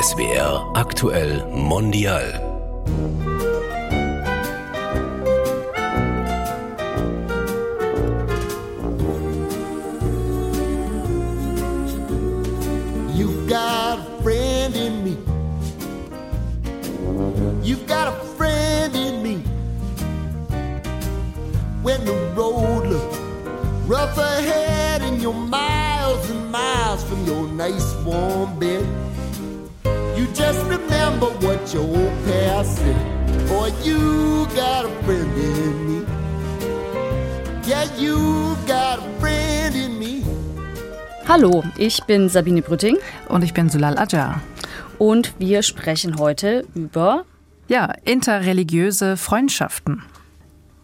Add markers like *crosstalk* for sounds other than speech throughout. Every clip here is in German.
SWR aktuell mondial. You've got a friend in me. You've got a friend in me. When the road looks rough ahead and you're miles and miles from your nice warm you just remember what your old past said. Boy, you got a friend in me. Yeah, you got a friend in me. Hallo, ich bin Sabine Brütting Und ich bin Sulal Ajar. und wir sprechen heute über Ja, interreligiöse Freundschaften.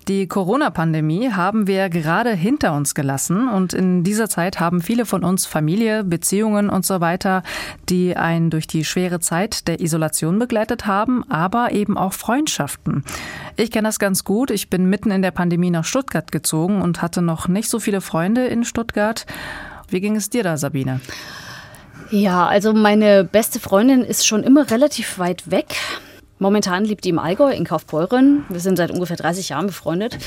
Die Corona-Pandemie haben wir gerade hinter uns gelassen und in dieser Zeit haben viele von uns Familie, Beziehungen und so weiter, die einen durch die schwere Zeit der Isolation begleitet haben, aber eben auch Freundschaften. Ich kenne das ganz gut. Ich bin mitten in der Pandemie nach Stuttgart gezogen und hatte noch nicht so viele Freunde in Stuttgart. Wie ging es dir da, Sabine? Ja, also meine beste Freundin ist schon immer relativ weit weg. Momentan lebt die im Allgäu in Kaufbeuren. Wir sind seit ungefähr 30 Jahren befreundet.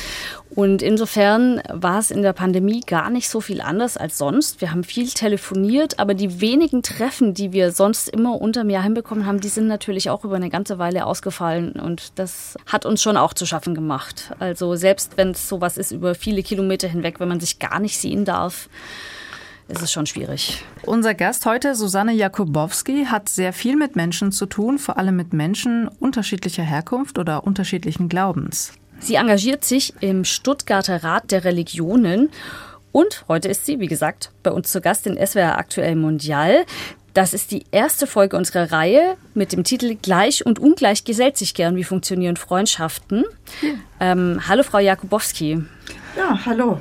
Und insofern war es in der Pandemie gar nicht so viel anders als sonst. Wir haben viel telefoniert, aber die wenigen Treffen, die wir sonst immer unterm Jahr hinbekommen haben, die sind natürlich auch über eine ganze Weile ausgefallen. Und das hat uns schon auch zu schaffen gemacht. Also selbst wenn es sowas ist über viele Kilometer hinweg, wenn man sich gar nicht sehen darf, ist es schon schwierig. Unser Gast heute, Susanne Jakubowski, hat sehr viel mit Menschen zu tun, vor allem mit Menschen unterschiedlicher Herkunft oder unterschiedlichen Glaubens. Sie engagiert sich im Stuttgarter Rat der Religionen und heute ist sie, wie gesagt, bei uns zu Gast in SWR Aktuell Mondial. Das ist die erste Folge unserer Reihe mit dem Titel Gleich und ungleich gesellt sich gern. Wie funktionieren Freundschaften? Ähm, hallo, Frau Jakubowski. Ja, hallo.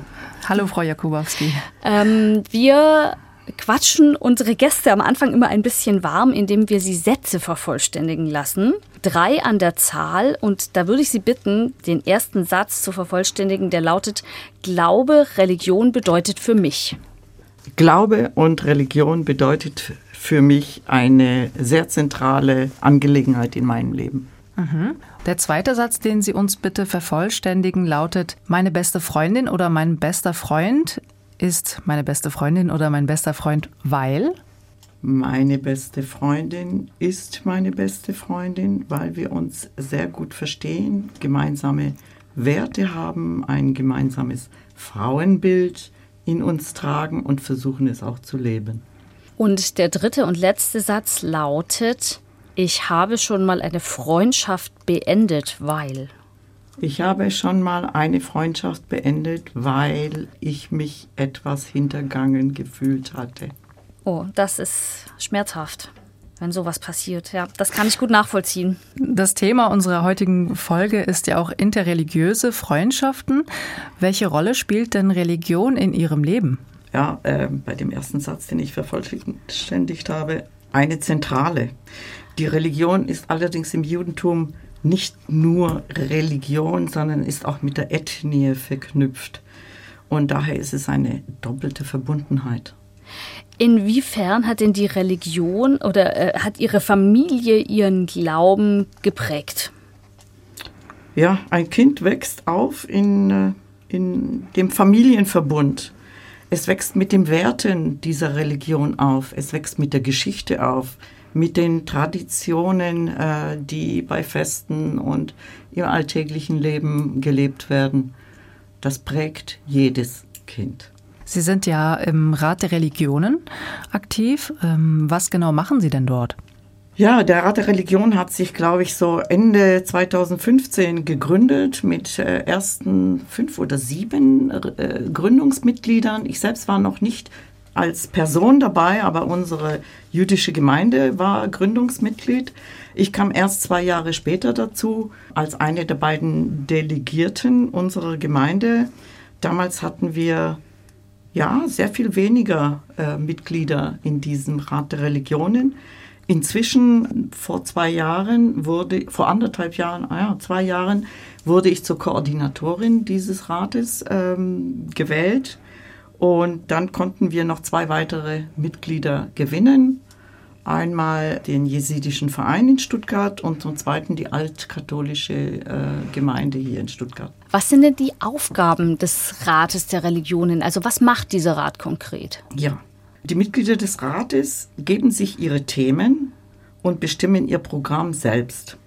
Hallo, Frau Jakubowski. Ähm, wir quatschen unsere Gäste am Anfang immer ein bisschen warm, indem wir sie Sätze vervollständigen lassen. Drei an der Zahl. Und da würde ich Sie bitten, den ersten Satz zu vervollständigen, der lautet, Glaube, Religion bedeutet für mich. Glaube und Religion bedeutet für mich eine sehr zentrale Angelegenheit in meinem Leben. Der zweite Satz, den Sie uns bitte vervollständigen, lautet, meine beste Freundin oder mein bester Freund ist meine beste Freundin oder mein bester Freund, weil. Meine beste Freundin ist meine beste Freundin, weil wir uns sehr gut verstehen, gemeinsame Werte haben, ein gemeinsames Frauenbild in uns tragen und versuchen es auch zu leben. Und der dritte und letzte Satz lautet, ich habe schon mal eine Freundschaft beendet, weil. Ich habe schon mal eine Freundschaft beendet, weil ich mich etwas hintergangen gefühlt hatte. Oh, das ist schmerzhaft, wenn sowas passiert. Ja, das kann ich gut nachvollziehen. Das Thema unserer heutigen Folge ist ja auch interreligiöse Freundschaften. Welche Rolle spielt denn Religion in Ihrem Leben? ja, äh, bei dem ersten Satz, den ich vervollständigt habe, eine zentrale. Die Religion ist allerdings im Judentum nicht nur Religion, sondern ist auch mit der Ethnie verknüpft. Und daher ist es eine doppelte Verbundenheit. Inwiefern hat denn die Religion oder äh, hat Ihre Familie Ihren Glauben geprägt? Ja, ein Kind wächst auf in, äh, in dem Familienverbund. Es wächst mit den Werten dieser Religion auf. Es wächst mit der Geschichte auf, mit den Traditionen, äh, die bei Festen und im alltäglichen Leben gelebt werden. Das prägt jedes Kind. Sie sind ja im Rat der Religionen aktiv. Ähm, Was genau machen Sie denn dort? Ja, der Rat der Religion hat sich, glaube ich, so Ende 2015 gegründet mit äh, ersten fünf oder sieben äh, Gründungsmitgliedern. Ich selbst war noch nicht als Person dabei, aber unsere jüdische Gemeinde war Gründungsmitglied. Ich kam erst zwei Jahre später dazu als eine der beiden Delegierten unserer Gemeinde. Damals hatten wir ja sehr viel weniger äh, Mitglieder in diesem Rat der Religionen. Inzwischen, vor zwei Jahren wurde, vor anderthalb Jahren, ah ja, zwei Jahren, wurde ich zur Koordinatorin dieses Rates ähm, gewählt. Und dann konnten wir noch zwei weitere Mitglieder gewinnen. Einmal den jesidischen Verein in Stuttgart und zum Zweiten die altkatholische äh, Gemeinde hier in Stuttgart. Was sind denn die Aufgaben des Rates der Religionen? Also was macht dieser Rat konkret? Ja, die Mitglieder des Rates geben sich ihre Themen und bestimmen ihr Programm selbst.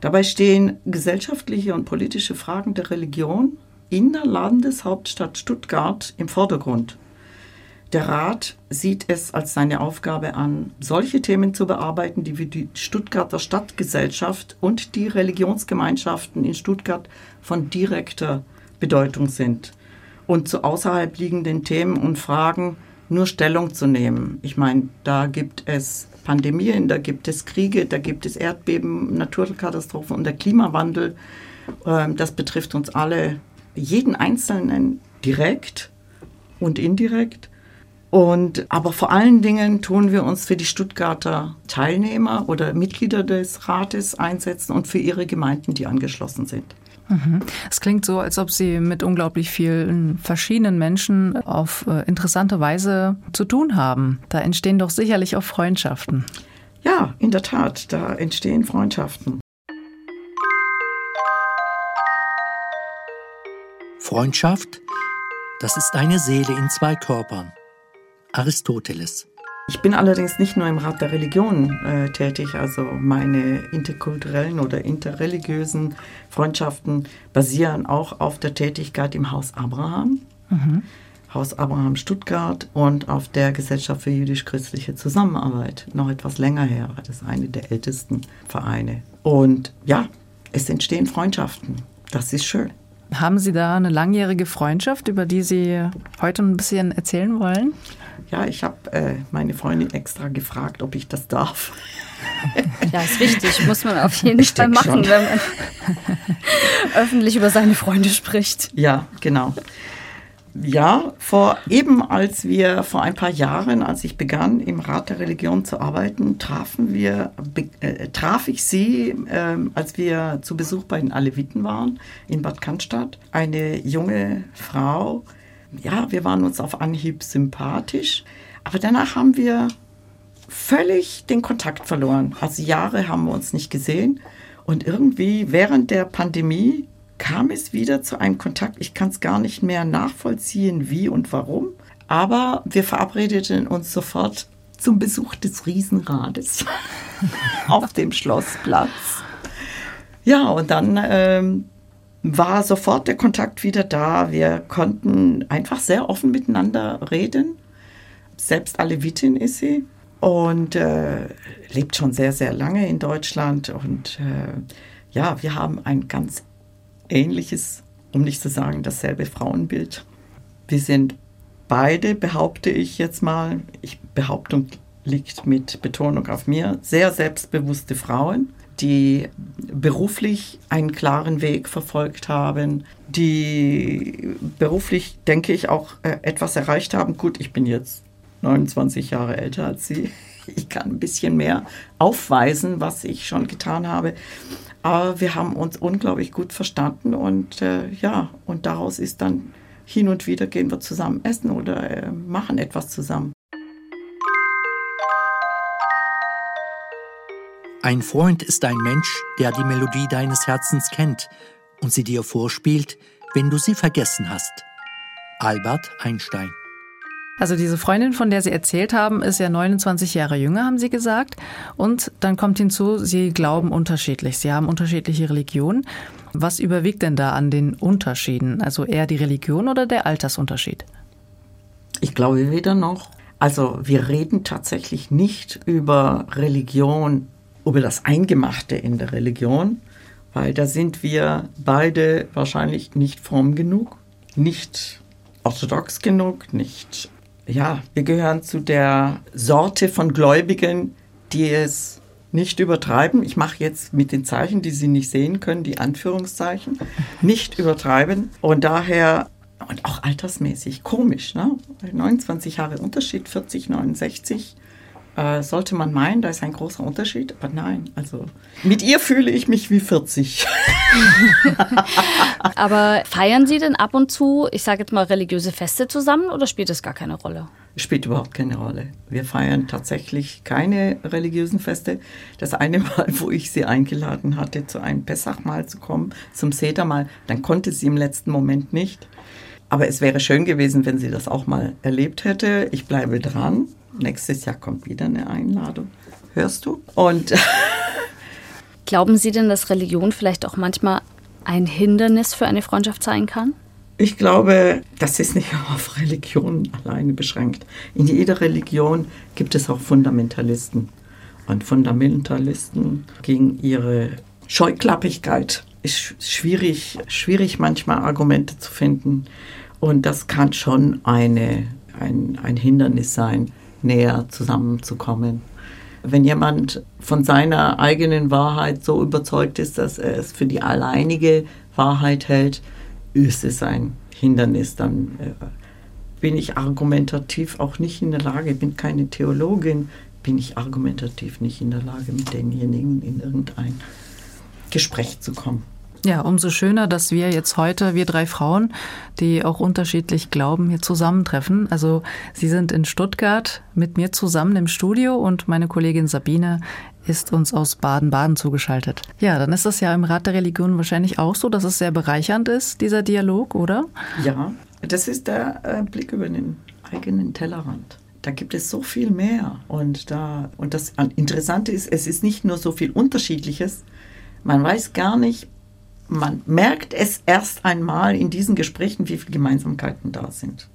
Dabei stehen gesellschaftliche und politische Fragen der Religion in der Landeshauptstadt Stuttgart im Vordergrund. Der Rat sieht es als seine Aufgabe an, solche Themen zu bearbeiten, die für die Stuttgarter Stadtgesellschaft und die Religionsgemeinschaften in Stuttgart von direkter Bedeutung sind und zu außerhalb liegenden Themen und Fragen nur Stellung zu nehmen. Ich meine, da gibt es Pandemien, da gibt es Kriege, da gibt es Erdbeben, Naturkatastrophen und der Klimawandel. Ähm, das betrifft uns alle, jeden Einzelnen direkt und indirekt. Und, aber vor allen Dingen tun wir uns für die Stuttgarter Teilnehmer oder Mitglieder des Rates einsetzen und für ihre Gemeinden, die angeschlossen sind. Mhm. Es klingt so, als ob Sie mit unglaublich vielen verschiedenen Menschen auf äh, interessante Weise zu tun haben. Da entstehen doch sicherlich auch Freundschaften. Ja, in der Tat, da entstehen Freundschaften. Freundschaft, das ist eine Seele in zwei Körpern. Aristoteles. Ich bin allerdings nicht nur im Rat der Religion äh, tätig, also meine interkulturellen oder interreligiösen Freundschaften basieren auch auf der Tätigkeit im Haus Abraham, mhm. Haus Abraham Stuttgart und auf der Gesellschaft für jüdisch-christliche Zusammenarbeit. Noch etwas länger her, das ist eine der ältesten Vereine. Und ja, es entstehen Freundschaften. Das ist schön. Haben Sie da eine langjährige Freundschaft, über die Sie heute ein bisschen erzählen wollen? Ja, ich habe äh, meine Freundin extra gefragt, ob ich das darf. Ja, ist wichtig, muss man auf jeden Fall machen, schon. wenn man *laughs* öffentlich über seine Freunde spricht. Ja, genau. Ja, vor eben als wir vor ein paar Jahren, als ich begann, im Rat der Religion zu arbeiten, trafen wir, äh, traf ich sie, äh, als wir zu Besuch bei den Aleviten waren in Bad Cannstatt. Eine junge Frau, ja, wir waren uns auf Anhieb sympathisch, aber danach haben wir völlig den Kontakt verloren. Also Jahre haben wir uns nicht gesehen und irgendwie während der Pandemie kam es wieder zu einem Kontakt. Ich kann es gar nicht mehr nachvollziehen, wie und warum, aber wir verabredeten uns sofort zum Besuch des Riesenrades *laughs* auf dem Schlossplatz. Ja, und dann ähm, war sofort der Kontakt wieder da. Wir konnten einfach sehr offen miteinander reden. Selbst Alevitin ist sie und äh, lebt schon sehr, sehr lange in Deutschland. Und äh, ja, wir haben ein ganz ähnliches, um nicht zu sagen dasselbe Frauenbild. Wir sind beide, behaupte ich jetzt mal, ich, Behauptung liegt mit Betonung auf mir, sehr selbstbewusste Frauen die beruflich einen klaren Weg verfolgt haben, die beruflich, denke ich, auch äh, etwas erreicht haben. Gut, ich bin jetzt 29 Jahre älter als Sie. Ich kann ein bisschen mehr aufweisen, was ich schon getan habe. Aber wir haben uns unglaublich gut verstanden und äh, ja, und daraus ist dann hin und wieder gehen wir zusammen essen oder äh, machen etwas zusammen. Ein Freund ist ein Mensch, der die Melodie deines Herzens kennt und sie dir vorspielt, wenn du sie vergessen hast. Albert Einstein. Also diese Freundin, von der Sie erzählt haben, ist ja 29 Jahre jünger, haben Sie gesagt. Und dann kommt hinzu, Sie glauben unterschiedlich. Sie haben unterschiedliche Religionen. Was überwiegt denn da an den Unterschieden? Also eher die Religion oder der Altersunterschied? Ich glaube weder noch. Also wir reden tatsächlich nicht über Religion über das Eingemachte in der Religion, weil da sind wir beide wahrscheinlich nicht fromm genug, nicht orthodox genug, nicht. Ja, wir gehören zu der Sorte von Gläubigen, die es nicht übertreiben. Ich mache jetzt mit den Zeichen, die Sie nicht sehen können, die Anführungszeichen, *laughs* nicht übertreiben. Und daher, und auch altersmäßig, komisch, ne? 29 Jahre Unterschied, 40, 69 äh, sollte man meinen, da ist ein großer Unterschied, aber nein, also mit ihr fühle ich mich wie 40. *laughs* aber feiern Sie denn ab und zu, ich sage jetzt mal, religiöse Feste zusammen oder spielt das gar keine Rolle? spielt überhaupt keine Rolle. Wir feiern tatsächlich keine religiösen Feste. Das eine Mal, wo ich sie eingeladen hatte, zu einem Pessachmahl zu kommen, zum Sedermahl, dann konnte sie im letzten Moment nicht. Aber es wäre schön gewesen, wenn sie das auch mal erlebt hätte. Ich bleibe dran. Nächstes Jahr kommt wieder eine Einladung. Hörst du? Und *laughs* Glauben Sie denn, dass Religion vielleicht auch manchmal ein Hindernis für eine Freundschaft sein kann? Ich glaube, das ist nicht *laughs* auf Religion alleine beschränkt. In jeder Religion gibt es auch Fundamentalisten. Und Fundamentalisten gegen ihre Scheuklappigkeit ist schwierig, schwierig manchmal Argumente zu finden. Und das kann schon eine, ein, ein Hindernis sein, näher zusammenzukommen. Wenn jemand von seiner eigenen Wahrheit so überzeugt ist, dass er es für die alleinige Wahrheit hält, ist es ein Hindernis. Dann äh, bin ich argumentativ auch nicht in der Lage, bin keine Theologin, bin ich argumentativ nicht in der Lage, mit denjenigen in irgendein Gespräch zu kommen. Ja, umso schöner, dass wir jetzt heute, wir drei Frauen, die auch unterschiedlich glauben, hier zusammentreffen. Also Sie sind in Stuttgart mit mir zusammen im Studio und meine Kollegin Sabine ist uns aus Baden-Baden zugeschaltet. Ja, dann ist das ja im Rat der Religion wahrscheinlich auch so, dass es sehr bereichernd ist, dieser Dialog, oder? Ja, das ist der äh, Blick über den eigenen Tellerrand. Da gibt es so viel mehr. Und, da, und das Interessante ist, es ist nicht nur so viel Unterschiedliches. Man weiß gar nicht, man merkt es erst einmal in diesen Gesprächen, wie viele Gemeinsamkeiten da sind.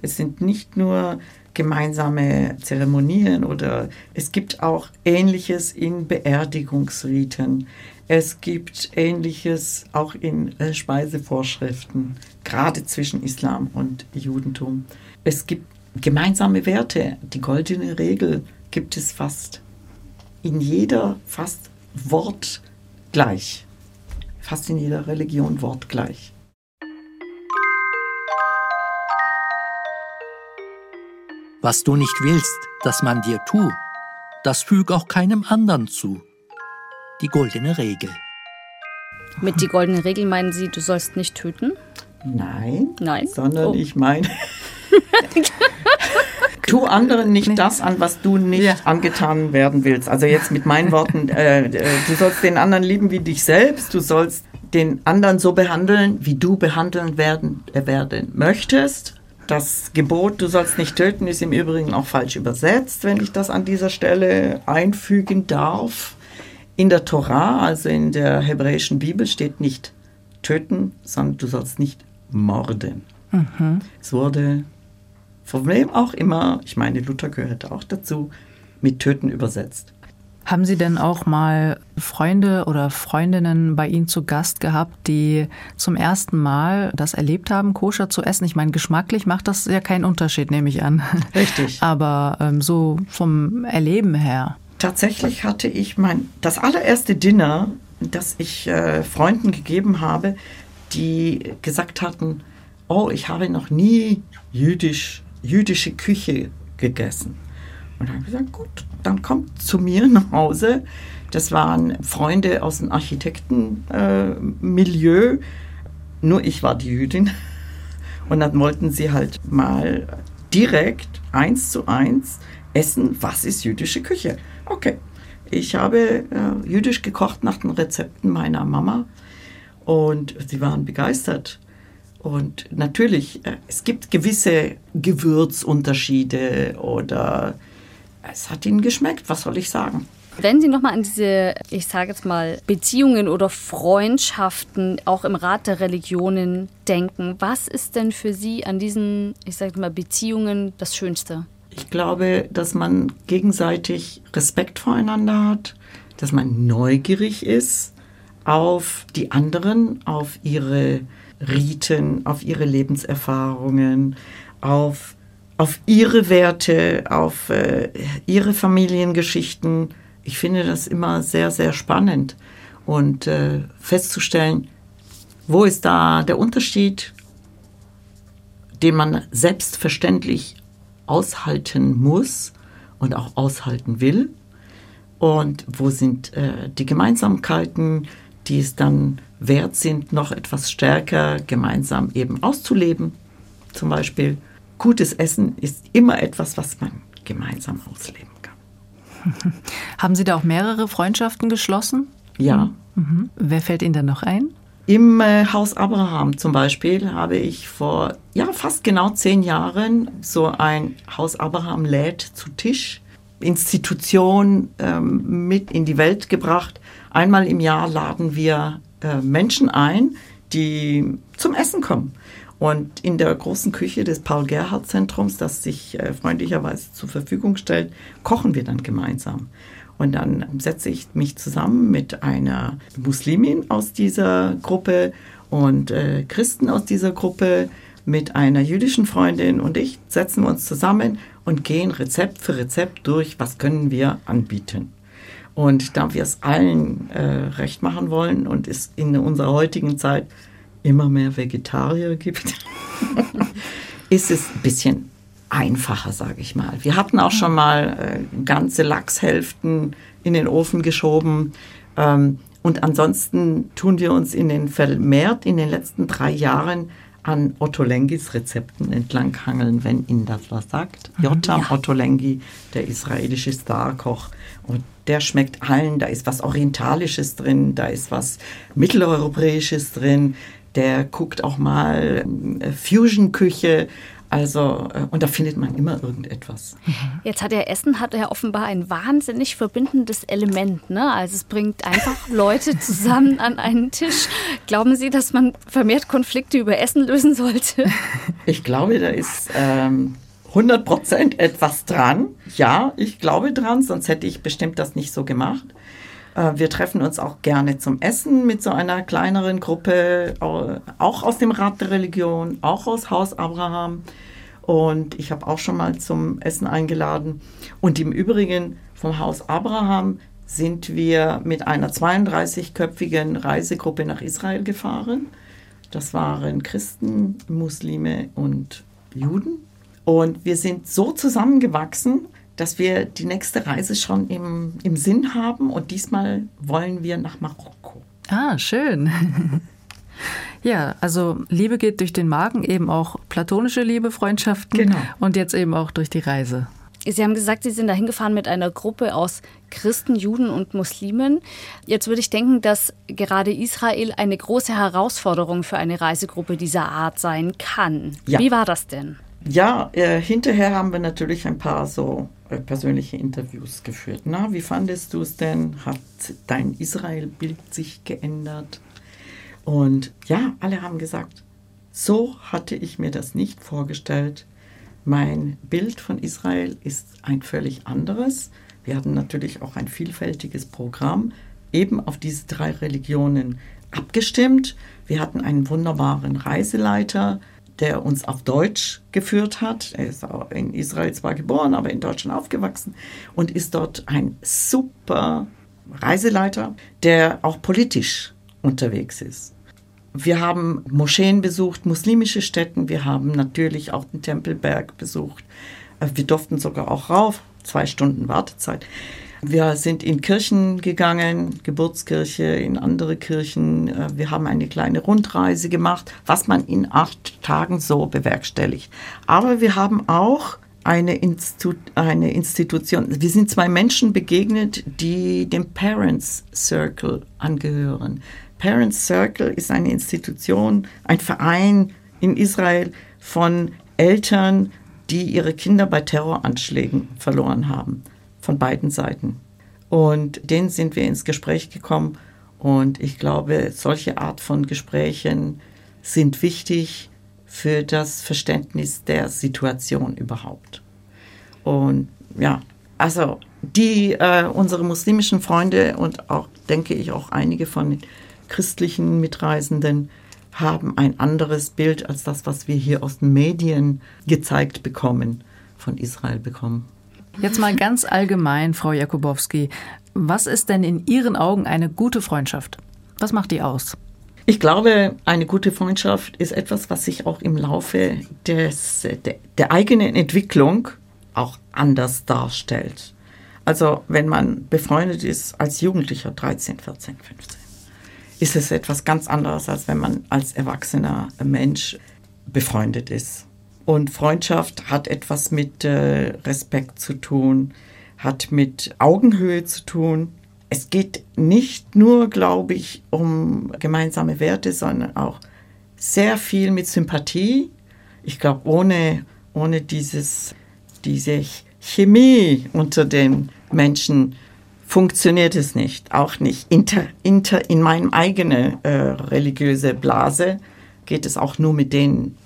Es sind nicht nur gemeinsame Zeremonien oder es gibt auch Ähnliches in Beerdigungsriten. Es gibt Ähnliches auch in äh, Speisevorschriften, gerade zwischen Islam und Judentum. Es gibt gemeinsame Werte. Die goldene Regel gibt es fast in jeder, fast wortgleich. Fast in jeder Religion wortgleich. Was du nicht willst, dass man dir tu, das füg auch keinem anderen zu. Die goldene Regel. Mit die goldene Regel meinen Sie, du sollst nicht töten? Nein. Nein? Sondern Oh. ich meine, *laughs* tu anderen nicht das an, was du nicht angetan werden willst. Also jetzt mit meinen Worten, äh, äh, du sollst den anderen lieben wie dich selbst, du sollst den anderen so behandeln, wie du behandeln werden, äh, werden möchtest. Das Gebot, du sollst nicht töten, ist im Übrigen auch falsch übersetzt, wenn ich das an dieser Stelle einfügen darf. In der Torah, also in der hebräischen Bibel, steht nicht töten, sondern du sollst nicht morden. Es wurde von wem auch immer, ich meine, Luther gehörte auch dazu, mit töten übersetzt. Haben Sie denn auch mal Freunde oder Freundinnen bei Ihnen zu Gast gehabt, die zum ersten Mal das erlebt haben, koscher zu essen? Ich meine, geschmacklich macht das ja keinen Unterschied, nehme ich an. Richtig. *laughs* Aber ähm, so vom Erleben her. Tatsächlich hatte ich mein, das allererste Dinner, das ich äh, Freunden gegeben habe, die gesagt hatten, oh, ich habe noch nie jüdisch, jüdische Küche gegessen. Und dann habe ich gesagt, gut, dann kommt zu mir nach Hause. Das waren Freunde aus dem Architektenmilieu. Äh. Nur ich war die Jüdin. Und dann wollten sie halt mal direkt eins zu eins essen, was ist jüdische Küche. Okay, ich habe äh, jüdisch gekocht nach den Rezepten meiner Mama und sie waren begeistert. Und natürlich, äh, es gibt gewisse Gewürzunterschiede oder es hat ihnen geschmeckt, was soll ich sagen? Wenn Sie nochmal an diese, ich sage jetzt mal, Beziehungen oder Freundschaften auch im Rat der Religionen denken, was ist denn für Sie an diesen, ich sage mal, Beziehungen das Schönste? Ich glaube, dass man gegenseitig Respekt voreinander hat, dass man neugierig ist auf die anderen, auf ihre Riten, auf ihre Lebenserfahrungen, auf, auf ihre Werte, auf äh, ihre Familiengeschichten. Ich finde das immer sehr, sehr spannend und äh, festzustellen, wo ist da der Unterschied, den man selbstverständlich aushalten muss und auch aushalten will. Und wo sind äh, die Gemeinsamkeiten, die es dann wert sind, noch etwas stärker gemeinsam eben auszuleben. Zum Beispiel, gutes Essen ist immer etwas, was man gemeinsam ausleben kann. *laughs* Haben Sie da auch mehrere Freundschaften geschlossen? Ja. Mhm. Wer fällt Ihnen dann noch ein? Im äh, Haus Abraham zum Beispiel habe ich vor ja, fast genau zehn Jahren so ein Haus Abraham lädt zu Tisch Institution ähm, mit in die Welt gebracht. Einmal im Jahr laden wir äh, Menschen ein, die zum Essen kommen. Und in der großen Küche des Paul-Gerhardt-Zentrums, das sich äh, freundlicherweise zur Verfügung stellt, kochen wir dann gemeinsam. Und dann setze ich mich zusammen mit einer Muslimin aus dieser Gruppe und äh, Christen aus dieser Gruppe, mit einer jüdischen Freundin und ich setzen wir uns zusammen und gehen Rezept für Rezept durch, was können wir anbieten. Und da wir es allen äh, recht machen wollen und es in unserer heutigen Zeit immer mehr Vegetarier gibt, *laughs* ist es ein bisschen einfacher, sage ich mal. Wir hatten auch schon mal äh, ganze Lachshälften in den Ofen geschoben. Ähm, und ansonsten tun wir uns in den vermehrt in den letzten drei Jahren an Otto Lengis Rezepten entlanghangeln, wenn Ihnen das was sagt. Mhm. Jotam ja. Otto Lengi, der israelische Starkoch. Und der schmeckt allen. Da ist was Orientalisches drin, da ist was Mitteleuropäisches drin. Der guckt auch mal äh, Fusion-Küche. Also, äh, und da findet man immer irgendetwas. Jetzt hat er Essen, hat er offenbar ein wahnsinnig verbindendes Element. Ne? Also es bringt einfach *laughs* Leute zusammen an einen Tisch. Glauben Sie, dass man vermehrt Konflikte über Essen lösen sollte? *laughs* Ich glaube, da ist ähm, 100 Prozent etwas dran. Ja, ich glaube dran, sonst hätte ich bestimmt das nicht so gemacht. Äh, wir treffen uns auch gerne zum Essen mit so einer kleineren Gruppe, auch aus dem Rat der Religion, auch aus Haus Abraham. Und ich habe auch schon mal zum Essen eingeladen. Und im Übrigen vom Haus Abraham sind wir mit einer 32-köpfigen Reisegruppe nach Israel gefahren. Das waren Christen, Muslime und Juden. Und wir sind so zusammengewachsen, dass wir die nächste Reise schon im, im Sinn haben. Und diesmal wollen wir nach Marokko. Ah, schön. *laughs* Ja, also Liebe geht durch den Magen, eben auch platonische Liebe, Freundschaften genau. und jetzt eben auch durch die Reise. Sie haben gesagt, Sie sind dahin gefahren mit einer Gruppe aus Christen, Juden und Muslimen. Jetzt würde ich denken, dass gerade Israel eine große Herausforderung für eine Reisegruppe dieser Art sein kann. Ja. Wie war das denn? Ja, äh, hinterher haben wir natürlich ein paar so äh, persönliche Interviews geführt. Na, wie fandest du es denn? Hat dein Israel-Bild sich geändert? Und ja, alle haben gesagt, so hatte ich mir das nicht vorgestellt. Mein Bild von Israel ist ein völlig anderes. Wir hatten natürlich auch ein vielfältiges Programm, eben auf diese drei Religionen abgestimmt. Wir hatten einen wunderbaren Reiseleiter, der uns auf Deutsch geführt hat. Er ist in Israel zwar geboren, aber in Deutschland aufgewachsen und ist dort ein super Reiseleiter, der auch politisch unterwegs ist. Wir haben Moscheen besucht, muslimische Städten. Wir haben natürlich auch den Tempelberg besucht. Äh, wir durften sogar auch rauf, zwei Stunden Wartezeit. Wir sind in Kirchen gegangen, Geburtskirche, in andere Kirchen. Äh, wir haben eine kleine Rundreise gemacht, was man in acht Tagen so bewerkstelligt. Aber wir haben auch eine, Institu eine Institution. Wir sind zwei Menschen begegnet, die dem Parents Circle angehören. Parents Circle ist eine Institution, ein Verein in Israel von Eltern, die ihre Kinder bei Terroranschlägen verloren haben, von beiden Seiten. Und denen sind wir ins Gespräch gekommen und ich glaube, solche Art von Gesprächen sind wichtig für das Verständnis der Situation überhaupt. Und ja, also die äh, unsere muslimischen Freunde und auch denke ich auch einige von christlichen Mitreisenden haben ein anderes Bild als das, was wir hier aus den Medien gezeigt bekommen, von Israel bekommen. Jetzt mal ganz allgemein, Frau Jakubowski. Was ist denn in Ihren Augen eine gute Freundschaft? Was macht die aus? Ich glaube, eine gute Freundschaft ist etwas, was sich auch im Laufe des, der, der eigenen Entwicklung auch anders darstellt. Also wenn man befreundet ist als Jugendlicher, 13, 14, 15, ist es etwas ganz anderes, als wenn man als erwachsener Mensch befreundet ist. Und Freundschaft hat etwas mit äh, Respekt zu tun, hat mit Augenhöhe zu tun. Es geht nicht nur, glaube ich, um gemeinsame Werte, sondern auch sehr viel mit Sympathie. Ich glaube, ohne, ohne dieses, diese Chemie unter den Menschen funktioniert es nicht. Auch nicht inter, inter, in meinem eigenen äh, religiöse Blase geht es auch nur mit denen,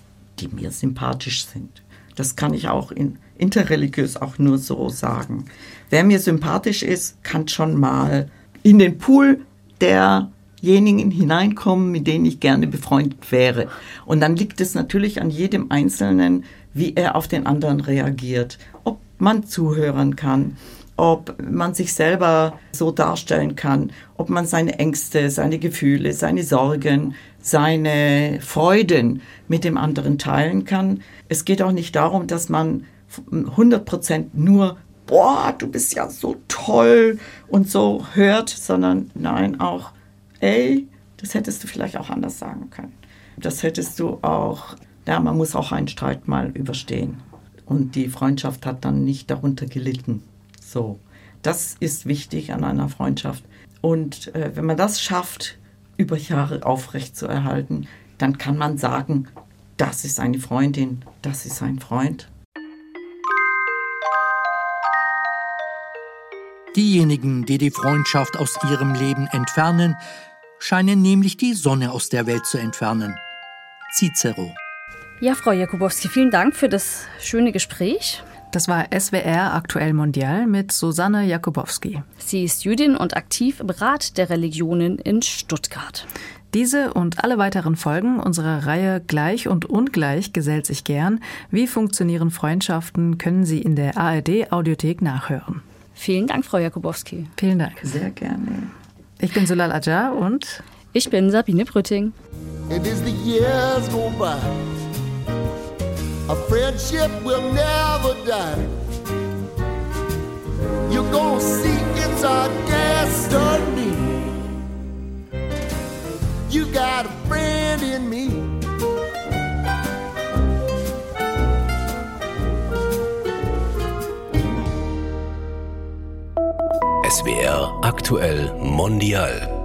die mir sympathisch sind. Das kann ich auch in, interreligiös auch nur so sagen. Wer mir sympathisch ist, kann schon mal in den Pool derjenigen hineinkommen, mit denen ich gerne befreundet wäre. Und dann liegt es natürlich an jedem Einzelnen, wie er auf den anderen reagiert. Ob man zuhören kann, ob man sich selber so darstellen kann, ob man seine Ängste, seine Gefühle, seine Sorgen, seine Freuden mit dem anderen teilen kann. Es geht auch nicht darum, dass man 100 Prozent nur, boah, du bist ja so toll und so hört, sondern nein, auch, ey, das hättest du vielleicht auch anders sagen können. Das hättest du auch, ja, man muss auch einen Streit mal überstehen. Und die Freundschaft hat dann nicht darunter gelitten. So, das ist wichtig an einer Freundschaft. Und äh, wenn man das schafft, über Jahre aufrecht zu erhalten, dann kann man sagen, das ist eine Freundin, das ist ein Freund. Diejenigen, die die Freundschaft aus ihrem Leben entfernen, scheinen nämlich die Sonne aus der Welt zu entfernen. Cicero. Ja, Frau Jakubowski, vielen Dank für das schöne Gespräch. Das war SWR Aktuell Mondial mit Susanne Jakubowski. Sie ist Jüdin und aktiv im Rat der Religionen in Stuttgart. Diese und alle weiteren Folgen unserer Reihe Gleich und Ungleich gesellt sich gern. Wie funktionieren Freundschaften, können Sie in der ARD Audiothek nachhören. Vielen Dank, Frau Jakubowski. Vielen Dank. Sehr gerne. Ich bin Sulal Ajar und ich bin Sabine Brütting. And as the years go by, a friendship will never die. You're gonna see it's our destiny. You got a friend in me. SWR aktuell mondial.